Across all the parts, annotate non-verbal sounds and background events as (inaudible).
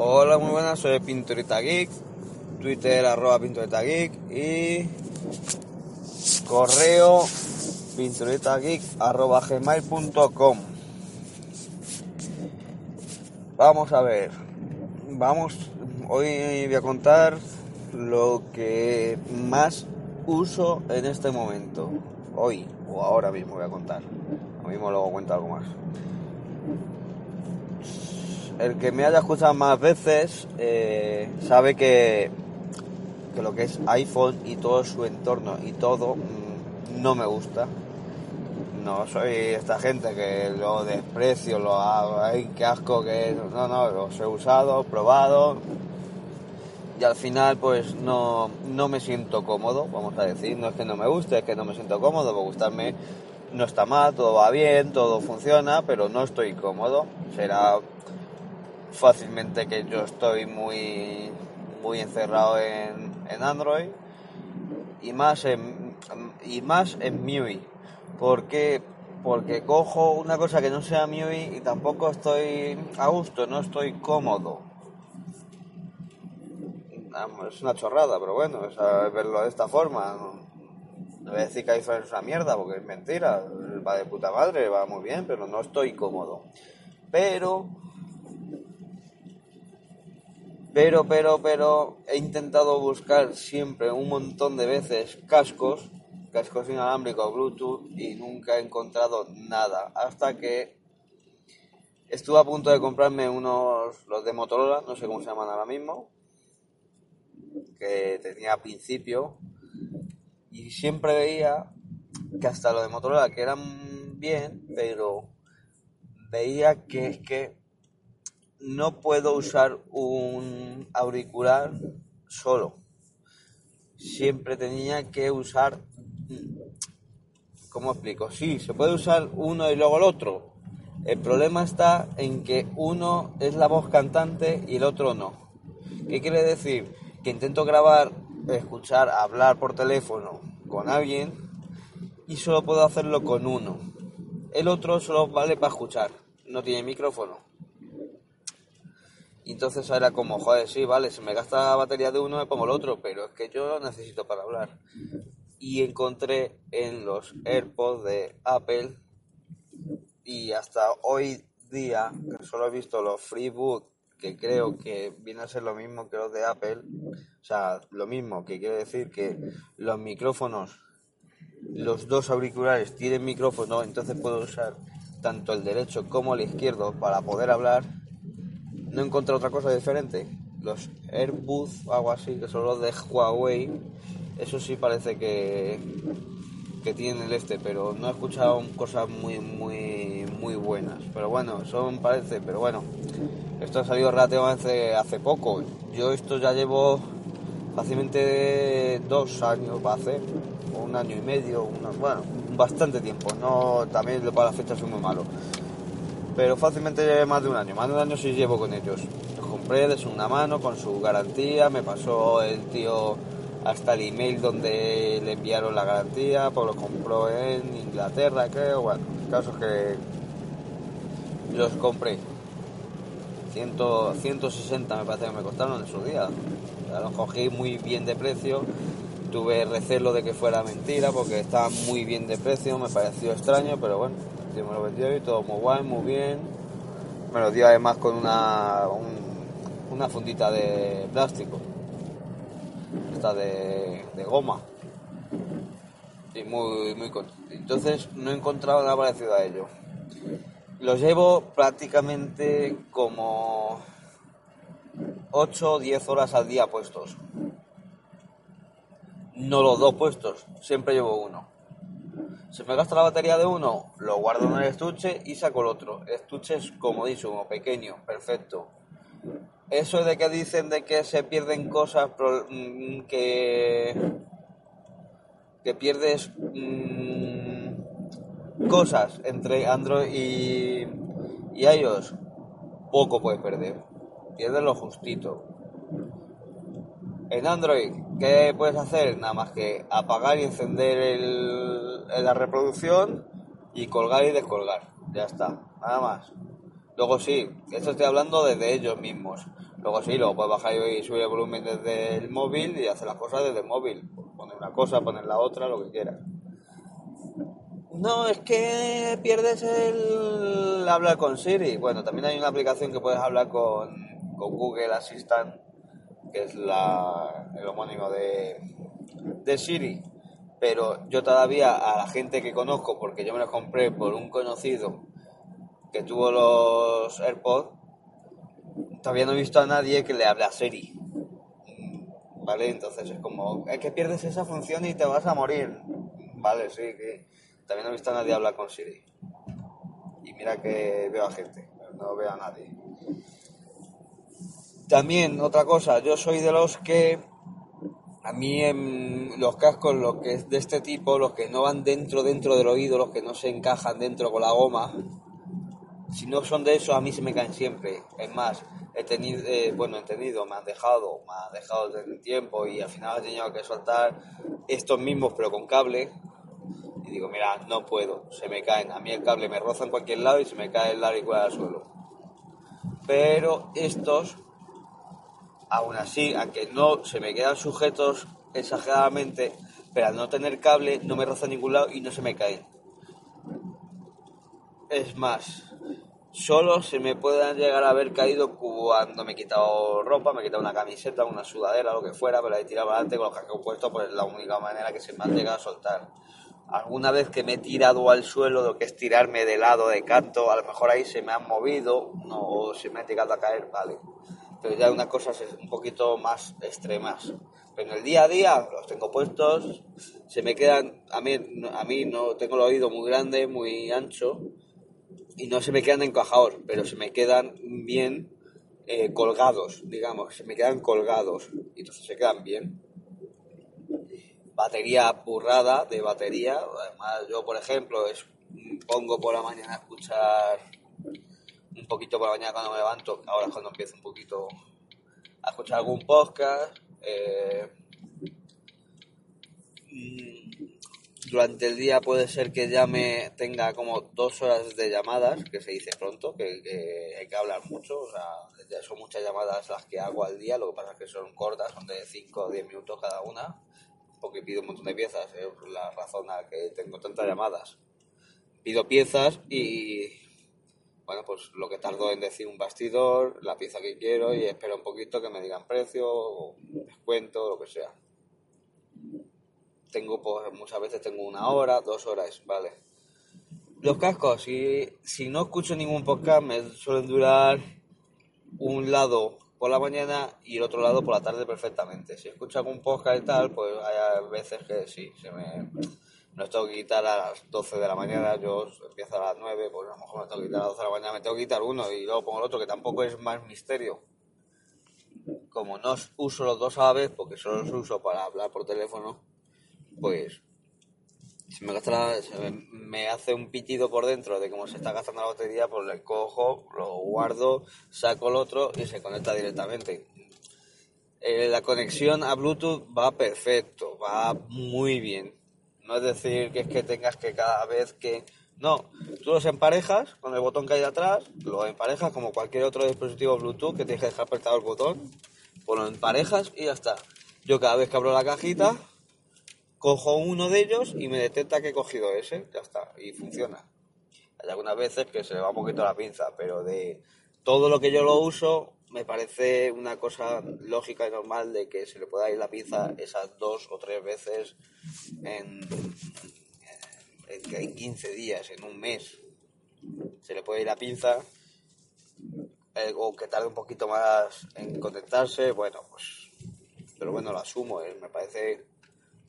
Hola, muy buenas, soy Pinturita Geek, Twitter arroba Pinturita Geek y correo pinturitageek arroba gmail.com. Vamos a ver, vamos, hoy voy a contar lo que más uso en este momento, hoy o ahora mismo voy a contar, ahora mismo luego cuento algo más el que me haya escuchado más veces eh, sabe que, que, lo que es iPhone y todo su entorno y todo mmm, no me gusta. No soy esta gente que lo desprecio, lo hago, ay, qué asco que no, no, los he usado, probado y al final pues no, no me siento cómodo, vamos a decir, no es que no me guste, es que no me siento cómodo, por gustarme no está mal, todo va bien, todo funciona, pero no estoy cómodo. Será fácilmente que yo estoy muy, muy encerrado en, en Android y más en, y más en MIUI. porque Porque cojo una cosa que no sea MIUI y tampoco estoy a gusto, no estoy cómodo. Es una chorrada, pero bueno, verlo de esta forma. No voy a decir que iPhone es una mierda, porque es mentira. Va de puta madre, va muy bien, pero no estoy cómodo. Pero pero, pero, pero he intentado buscar siempre un montón de veces cascos, cascos inalámbricos Bluetooth y nunca he encontrado nada. Hasta que estuve a punto de comprarme unos, los de Motorola, no sé cómo se llaman ahora mismo, que tenía a principio. Y siempre veía que hasta los de Motorola, que eran bien, pero veía que es que no puedo usar un auricular solo. Siempre tenía que usar... ¿Cómo explico? Sí, se puede usar uno y luego el otro. El problema está en que uno es la voz cantante y el otro no. ¿Qué quiere decir? Que intento grabar, escuchar, hablar por teléfono con alguien y solo puedo hacerlo con uno. El otro solo vale para escuchar, no tiene micrófono. Y entonces era como, joder, sí, vale, si me gasta la batería de uno me pongo el otro, pero es que yo lo necesito para hablar. Y encontré en los AirPods de Apple y hasta hoy día, que solo he visto los FreeBoot, que creo que viene a ser lo mismo que los de Apple, o sea, lo mismo, que quiere decir que los micrófonos, los dos auriculares tienen micrófono, entonces puedo usar tanto el derecho como el izquierdo para poder hablar no encontré otra cosa diferente. Los Airbus algo así, que son los de Huawei, eso sí parece que, que tienen el este, pero no he escuchado cosas muy, muy, muy buenas. Pero bueno, son parece, pero bueno, esto ha salido relativamente hace poco. Yo esto ya llevo fácilmente dos años hacer, o un año y medio, una, bueno, bastante tiempo. No, también para las fechas soy muy malo pero fácilmente más de un año, más de un año sí llevo con ellos. Los compré de una mano con su garantía, me pasó el tío hasta el email donde le enviaron la garantía, pues lo compró en Inglaterra, creo, bueno, el caso es que los compré. 100, 160 me parece que me costaron en su día. los cogí muy bien de precio. Tuve recelo de que fuera mentira porque estaban muy bien de precio, me pareció extraño, pero bueno, me lo vendió y todo muy guay, muy bien. Me lo dio además con una, una fundita de plástico, esta de, goma. Y muy, muy Entonces no he encontrado nada parecido a ello. Los llevo prácticamente como 8 o 10 horas al día puestos. No los dos puestos, siempre llevo uno. Se me gasta la batería de uno, lo guardo en el estuche y saco el otro. El estuche es comodísimo, pequeño, perfecto. eso de que dicen de que se pierden cosas mm, que que pierdes mm, cosas entre Android y, y iOS, poco puedes perder. Pierdes lo justito. En Android, ¿qué puedes hacer? Nada más que apagar y encender el, la reproducción y colgar y descolgar. Ya está, nada más. Luego sí, esto estoy hablando desde ellos mismos. Luego sí, luego puedes bajar y subir el volumen desde el móvil y hacer las cosas desde el móvil. Poner una cosa, poner la otra, lo que quieras. No, es que pierdes el hablar con Siri. Bueno, también hay una aplicación que puedes hablar con, con Google Assistant, que es la, el homónimo de, de Siri. Pero yo todavía a la gente que conozco, porque yo me los compré por un conocido que tuvo los AirPods, todavía no he visto a nadie que le hable a Siri. ¿Vale? Entonces es como, es que pierdes esa función y te vas a morir. Vale, sí, que también no he visto a nadie hablar con Siri. Y mira que veo a gente, no veo a nadie. También, otra cosa, yo soy de los que a mí en los cascos, los que es de este tipo, los que no van dentro, dentro del oído, los que no se encajan dentro con la goma, si no son de eso, a mí se me caen siempre. Es más, he tenido, eh, bueno, he tenido, me han dejado, me han dejado desde el tiempo y al final he tenido que soltar estos mismos, pero con cable. Y digo, mira, no puedo, se me caen. A mí el cable me roza en cualquier lado y se me cae el auricular al suelo. Pero estos, aún así, aunque no se me quedan sujetos exageradamente, pero al no tener cable no me roza en ningún lado y no se me caen. Es más, solo se me puedan llegar a haber caído cuando me he quitado ropa, me he quitado una camiseta, una sudadera, lo que fuera, pero la he tirado adelante con los cascos puestos, pues es la única manera que se me han llegado a soltar. Alguna vez que me he tirado al suelo, lo que es tirarme de lado, de canto, a lo mejor ahí se me han movido, o se me ha llegado a caer, vale. Pero ya unas cosas un poquito más extremas. Pero en el día a día los tengo puestos, se me quedan, a mí, a mí no tengo el oído muy grande, muy ancho, y no se me quedan encajados, pero se me quedan bien eh, colgados, digamos, se me quedan colgados, y entonces se quedan bien. Batería burrada de batería, además yo por ejemplo es, pongo por la mañana a escuchar poquito por la mañana cuando me levanto, ahora es cuando empiezo un poquito a escuchar algún podcast. eh, mm, durante el día puede ser que ya me tenga como dos horas de llamadas, que se dice pronto, que, hay que hablar mucho, o sea, son muchas llamadas las que hago al día, lo que pasa es que son cortas, son de 5 o 10 minutos cada una, porque pido un montón de piezas, es la razón a la que tengo tantas llamadas. Pido piezas y, bueno, pues lo que tardo en decir un bastidor, la pieza que quiero y espero un poquito que me digan precio, o descuento, lo que sea tengo pues, muchas veces tengo una hora, dos horas, vale. Los cascos, si, si no escucho ningún podcast, me suelen durar un lado por la mañana y el otro lado por la tarde perfectamente. Si escucho algún podcast y tal, pues hay veces que sí, se me, me tengo que quitar a las 12 de la mañana, yo empiezo a las 9, pues a lo mejor me tengo que quitar a las 12 de la mañana, me tengo que quitar uno y luego pongo el otro, que tampoco es más misterio. Como no uso los dos a la vez, porque solo los uso para hablar por teléfono, pues se me, gasta se me hace un pitido por dentro de cómo se está gastando la batería, pues le cojo, lo guardo, saco el otro y se conecta directamente. Eh, la conexión a Bluetooth va perfecto, va muy bien. No es decir que es que tengas que cada vez que... No, tú los emparejas con el botón que hay atrás, lo emparejas como cualquier otro dispositivo Bluetooth que tienes que dejar apretado el botón, pues lo emparejas y ya está. Yo cada vez que abro la cajita, cojo uno de ellos y me detecta que he cogido ese, ya está, y funciona. Hay algunas veces que se le va un poquito la pinza, pero de todo lo que yo lo uso, me parece una cosa lógica y normal de que se le pueda ir la pinza esas dos o tres veces en, en, en 15 días, en un mes. Se le puede ir la pinza, eh, o que tarde un poquito más en conectarse, bueno, pues, pero bueno, lo asumo, eh, me parece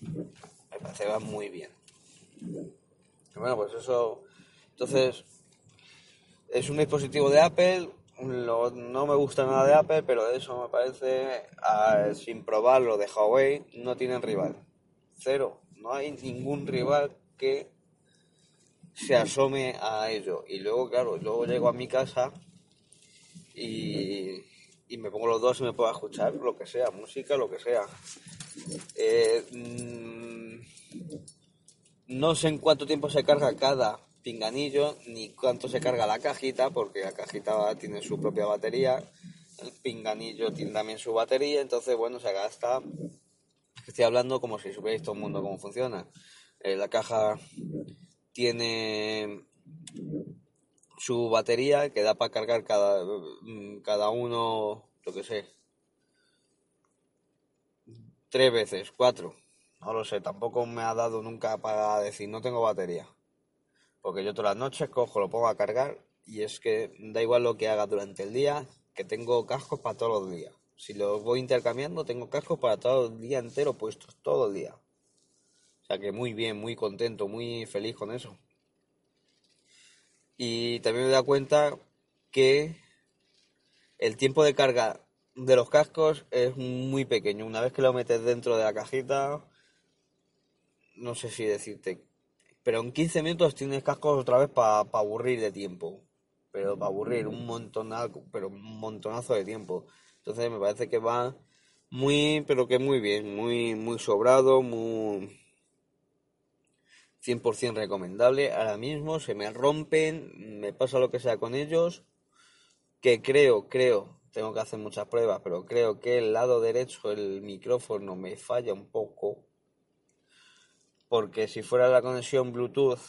me parece va muy bien. Bueno, pues eso. Entonces, es un dispositivo de Apple. No me gusta nada de Apple, pero eso me parece, sin probarlo de Huawei, no tienen rival. Cero. No hay ningún rival que se asome a ello. Y luego, claro, luego llego a mi casa y, me pongo los dos y me puedo escuchar lo que sea, música, lo que sea. Eh, mm, no sé en cuánto tiempo se carga cada pinganillo ni cuánto se carga la cajita, porque la cajita tiene su propia batería, el pinganillo tiene también su batería, entonces bueno, se gasta. Estoy hablando como si supierais todo el mundo cómo funciona. Eh, la caja tiene su batería que da para cargar cada, mm, cada uno, lo que sé, tres veces, cuatro. No lo sé, tampoco me ha dado nunca para decir no tengo batería. Porque yo todas las noches cojo, lo pongo a cargar y es que da igual lo que haga durante el día, que tengo cascos para todos los días. Si los voy intercambiando, tengo cascos para todo el día entero puestos, todo el día. O sea que muy bien, muy contento, muy feliz con eso. Y también me da cuenta que el tiempo de carga de los cascos es muy pequeño. Una vez que lo metes dentro de la cajita, no sé si decirte, pero en 15 minutos tienes cascos otra vez para aburrir de tiempo. Pero para aburrir un montonazo, pero un montonazo de tiempo. Entonces me parece que va muy, pero que muy bien, muy, muy sobrado, muy 100% recomendable. Ahora mismo se me rompen, me pasa lo que sea con ellos, que creo, creo, tengo que hacer muchas pruebas, pero creo que el lado derecho el micrófono me falla un poco. Porque si fuera la conexión Bluetooth,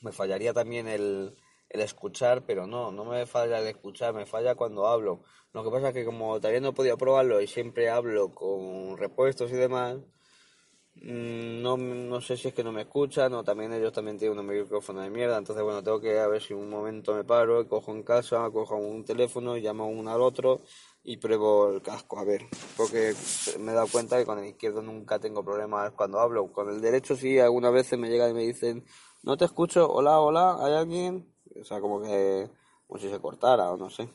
me fallaría también el, el escuchar, pero no, no me falla el escuchar, me falla cuando hablo. Lo que pasa es que como todavía no he podido probarlo y siempre hablo con repuestos y demás, Mm, no, no sé si es que no me escuchan o también ellos también tienen un micrófono de mierda. Entonces, bueno, tengo que a ver si un momento me paro, cojo en casa, cojo un teléfono, llamo uno al otro y pruebo el casco, a ver. Porque me he dado cuenta que con el izquierdo nunca tengo problemas cuando hablo. Con el derecho sí, algunas veces me llegan y me dicen, no te escucho, hola, hola, ¿hay alguien? O sea, como que, como si se cortara o no sé.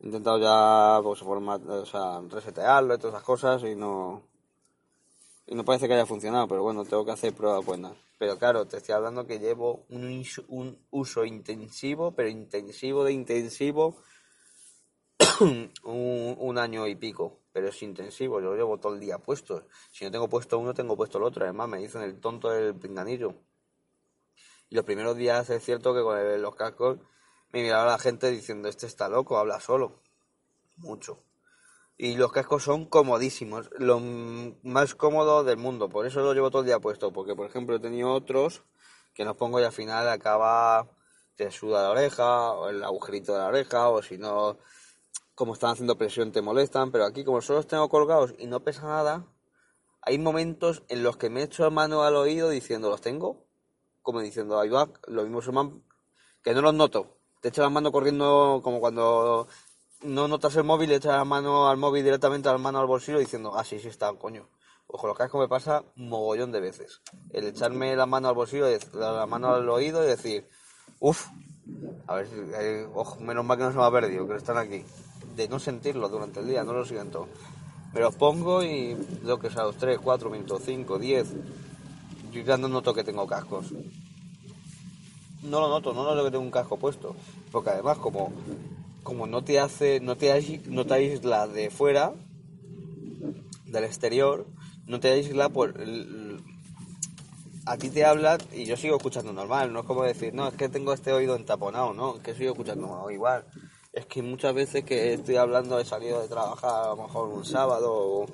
He intentado ya, pues, formar, o sea, resetearlo y todas esas cosas y no, y no parece que haya funcionado, pero bueno, tengo que hacer pruebas buenas. Pero claro, te estoy hablando que llevo un, un uso intensivo, pero intensivo de intensivo, (coughs) un, año y pico. Pero es intensivo, yo llevo todo el día puesto. Si no tengo puesto uno, tengo puesto el otro. Además, me dicen el tonto del pinganillo. Y los primeros días es cierto que con los cascos me miraba la gente diciendo, este está loco, habla solo. Mucho y los cascos son comodísimos, lo más cómodo del mundo, por eso lo llevo todo el día puesto, porque por ejemplo he tenido otros que los pongo y al final acaba, te suda la oreja, o el agujerito de la oreja, o si no, como están haciendo presión te molestan, pero aquí como solo los tengo colgados y no pesa nada, hay momentos en los que me echo mano al oído diciendo, ¿los tengo? Como diciendo, ahí va, lo mismo man que no los noto. Te echo la mano corriendo como cuando no notas el móvil, echas la mano al móvil directamente la mano al bolsillo diciendo, ah, sí, sí está, coño. Ojo, lo que me pasa mogollón de veces. El echarme la mano al bolsillo, la mano al oído y decir, uff, a ver eh, ojo, menos mal que no se me ha perdido, que están aquí. De no sentirlo durante el día, no lo siento. Me los pongo y lo que sea, los 3, 4 minutos, 5, 10. Yo ya no noto que tengo cascos. No lo noto, no noto que tengo un casco puesto. Porque además, como como no te hace, no te, no te aísla de fuera, del exterior, no te aísla por... a ti te habla y yo sigo escuchando normal, no es como decir, no, es que tengo este oído entaponado, no, es que sigo escuchando igual. Es que muchas veces que estoy hablando, he salido de trabajar a lo mejor un sábado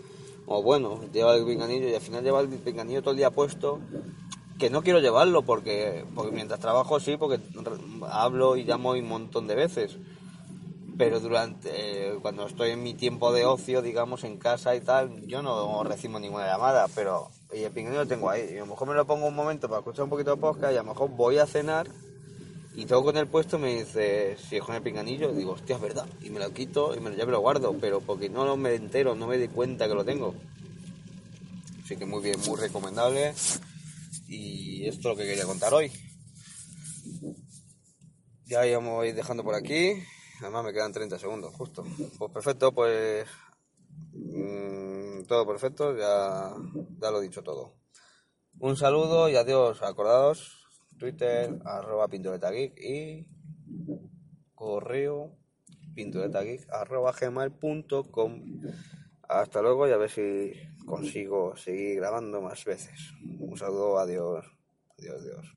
o, bueno, lleva el pinganillo y al final lleva el pinganillo todo el día puesto que no quiero llevarlo porque, porque mientras trabajo sí, porque hablo y llamo un montón de veces pero durante eh, cuando estoy en mi tiempo de ocio, digamos, en casa y tal, yo no recibo ninguna llamada, pero y el pinganillo lo tengo ahí. Y a lo mejor me lo pongo un momento para escuchar un poquito de podcast y a lo mejor voy a cenar y tengo con el puesto me dice si es con el pinganillo, digo, hostia, es verdad, y me lo quito y me, ya me lo guardo, pero porque no me entero, no me di cuenta que lo tengo. Así que muy bien, muy recomendable. Y esto es lo que quería contar hoy. ya íbamos a ir dejando por aquí. Además me quedan 30 segundos, justo. Pues perfecto, pues mm, todo perfecto, ya, ya lo he dicho todo. Un saludo y adiós. Acordados, Twitter, arroba pinturetageek y correo pinturetageek arroba gmail.com. Hasta luego y a ver si consigo seguir grabando más veces. Un saludo, adiós. Adiós, adiós.